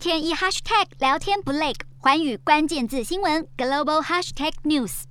天一 hashtag 聊天不累，环宇关键字新闻 global hashtag news。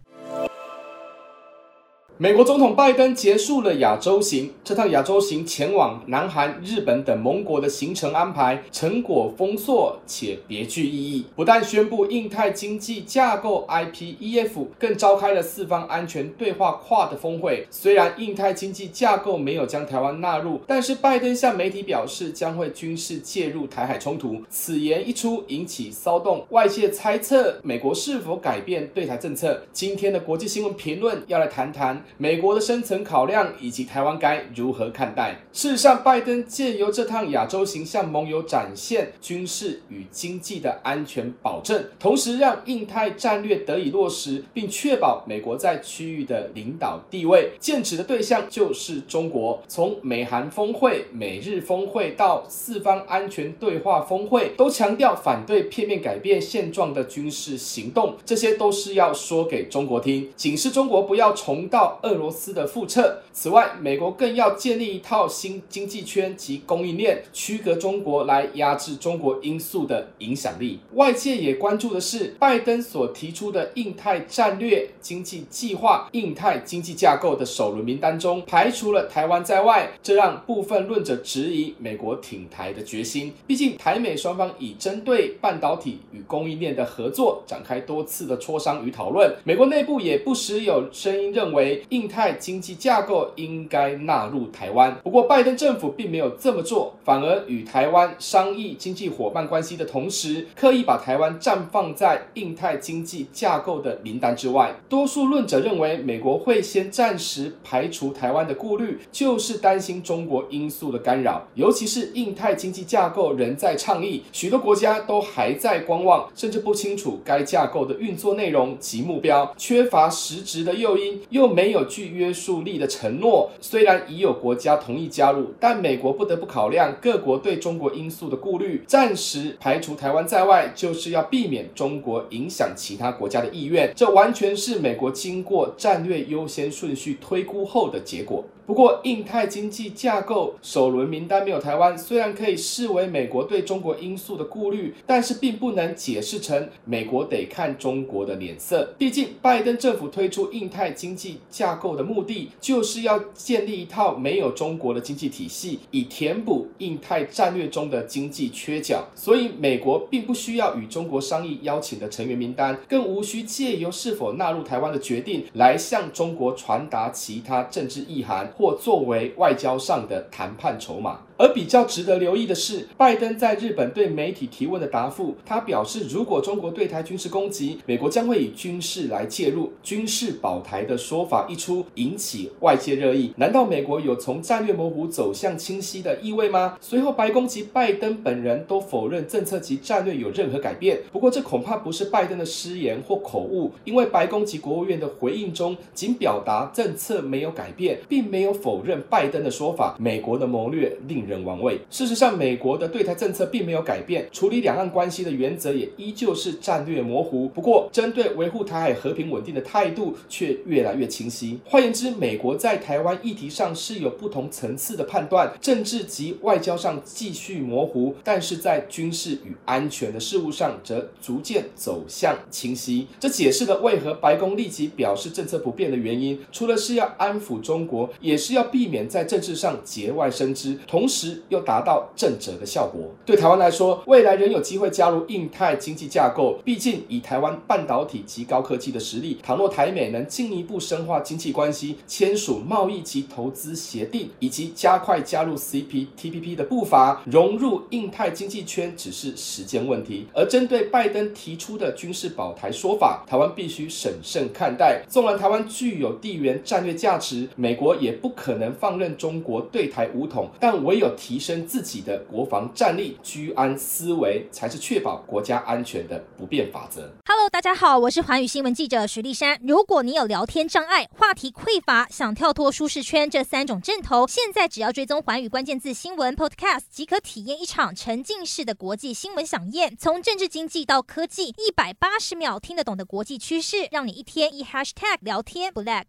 美国总统拜登结束了亚洲行，这趟亚洲行前往南韩、日本等盟国的行程安排成果丰硕且别具意义。不但宣布印太经济架构 （IPEF），更召开了四方安全对话 QUAD 峰会。虽然印太经济架构没有将台湾纳入，但是拜登向媒体表示将会军事介入台海冲突。此言一出，引起骚动，外界猜测美国是否改变对台政策。今天的国际新闻评论要来谈谈。美国的深层考量以及台湾该如何看待？事实上，拜登借由这趟亚洲行向盟友展现军事与经济的安全保证，同时让印太战略得以落实，并确保美国在区域的领导地位。剑指的对象就是中国。从美韩峰会、美日峰会到四方安全对话峰会，都强调反对片面改变现状的军事行动，这些都是要说给中国听，警示中国不要重蹈。俄罗斯的覆辙。此外，美国更要建立一套新经济圈及供应链，区隔中国来压制中国因素的影响力。外界也关注的是，拜登所提出的印太战略经济计划、印太经济架构的首轮名单中，排除了台湾在外，这让部分论者质疑美国挺台的决心。毕竟，台美双方已针对半导体与供应链的合作展开多次的磋商与讨论。美国内部也不时有声音认为，印太经济架构应该纳入台湾，不过拜登政府并没有这么做，反而与台湾商议经济伙伴关系的同时，刻意把台湾暂放在印太经济架构的名单之外。多数论者认为，美国会先暂时排除台湾的顾虑，就是担心中国因素的干扰，尤其是印太经济架构仍在倡议，许多国家都还在观望，甚至不清楚该架构的运作内容及目标，缺乏实质的诱因，又没有。具约束力的承诺，虽然已有国家同意加入，但美国不得不考量各国对中国因素的顾虑，暂时排除台湾在外，就是要避免中国影响其他国家的意愿。这完全是美国经过战略优先顺序推估后的结果。不过，印太经济架构首轮名单没有台湾，虽然可以视为美国对中国因素的顾虑，但是并不能解释成美国得看中国的脸色。毕竟，拜登政府推出印太经济架构的目的，就是要建立一套没有中国的经济体系，以填补印太战略中的经济缺角。所以，美国并不需要与中国商议邀请的成员名单，更无需借由是否纳入台湾的决定来向中国传达其他政治意涵。或作为外交上的谈判筹码。而比较值得留意的是，拜登在日本对媒体提问的答复，他表示，如果中国对台军事攻击，美国将会以军事来介入，军事保台的说法一出，引起外界热议。难道美国有从战略模糊走向清晰的意味吗？随后，白宫及拜登本人都否认政策及战略有任何改变。不过，这恐怕不是拜登的失言或口误，因为白宫及国务院的回应中仅表达政策没有改变，并没有否认拜登的说法。美国的谋略令人王位。事实上，美国的对台政策并没有改变，处理两岸关系的原则也依旧是战略模糊。不过，针对维护台海和平稳定的态度却越来越清晰。换言之，美国在台湾议题上是有不同层次的判断，政治及外交上继续模糊，但是在军事与安全的事务上则逐渐走向清晰。这解释了为何白宫立即表示政策不变的原因，除了是要安抚中国，也是要避免在政治上节外生枝，同时。时又达到震慑的效果。对台湾来说，未来仍有机会加入印太经济架构。毕竟，以台湾半导体及高科技的实力，倘若台美能进一步深化经济关系，签署贸易及投资协定，以及加快加入 CPTPP 的步伐，融入印太经济圈只是时间问题。而针对拜登提出的军事保台说法，台湾必须审慎看待。纵然台湾具有地缘战略价值，美国也不可能放任中国对台武统，但唯有。提升自己的国防战力，居安思危才是确保国家安全的不变法则。Hello，大家好，我是寰宇新闻记者徐丽珊。如果你有聊天障碍、话题匮乏，想跳脱舒适圈这三种阵头，现在只要追踪寰宇关键字新闻 Podcast，即可体验一场沉浸式的国际新闻饗宴。从政治经济到科技，一百八十秒听得懂的国际趋势，让你一天一 Hashtag 聊天不 lag。